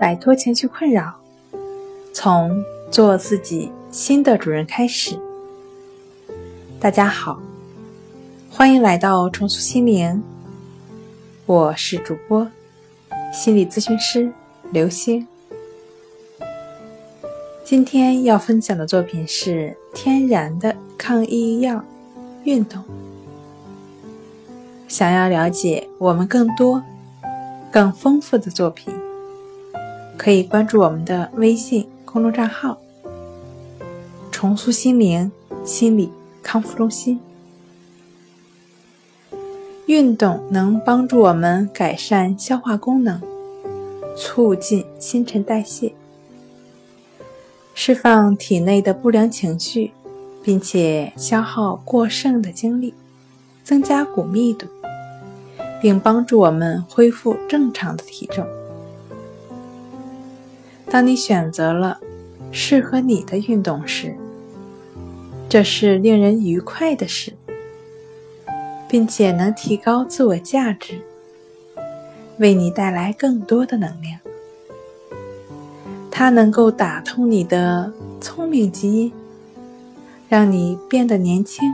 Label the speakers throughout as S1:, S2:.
S1: 摆脱情绪困扰，从做自己新的主人开始。大家好，欢迎来到重塑心灵，我是主播心理咨询师刘星。今天要分享的作品是天然的抗抑郁药——运动。想要了解我们更多。更丰富的作品，可以关注我们的微信公众账号“重塑心灵心理康复中心”。运动能帮助我们改善消化功能，促进新陈代谢，释放体内的不良情绪，并且消耗过剩的精力，增加骨密度。并帮助我们恢复正常的体重。当你选择了适合你的运动时，这是令人愉快的事，并且能提高自我价值，为你带来更多的能量。它能够打通你的聪明基因，让你变得年轻、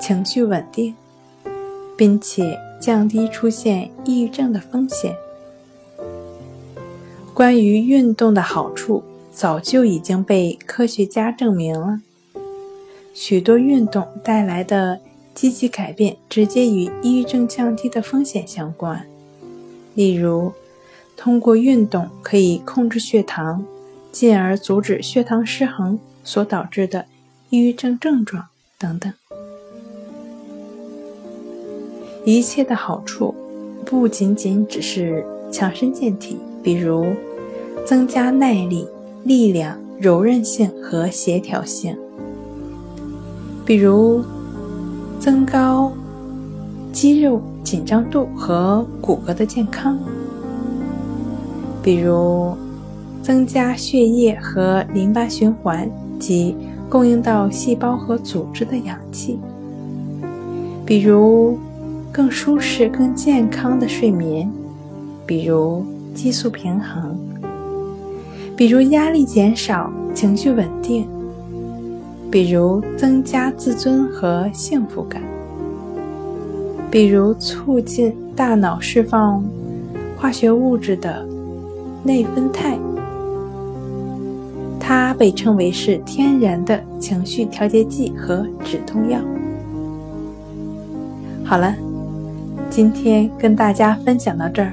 S1: 情绪稳定，并且。降低出现抑郁症的风险。关于运动的好处，早就已经被科学家证明了。许多运动带来的积极改变，直接与抑郁症降低的风险相关。例如，通过运动可以控制血糖，进而阻止血糖失衡所导致的抑郁症症状等等。一切的好处不仅仅只是强身健体，比如增加耐力、力量、柔韧性和协调性；比如增高肌肉紧张度和骨骼的健康；比如增加血液和淋巴循环及供应到细胞和组织的氧气；比如。更舒适、更健康的睡眠，比如激素平衡，比如压力减少、情绪稳定，比如增加自尊和幸福感，比如促进大脑释放化学物质的内啡肽，它被称为是天然的情绪调节剂和止痛药。好了。今天跟大家分享到这儿，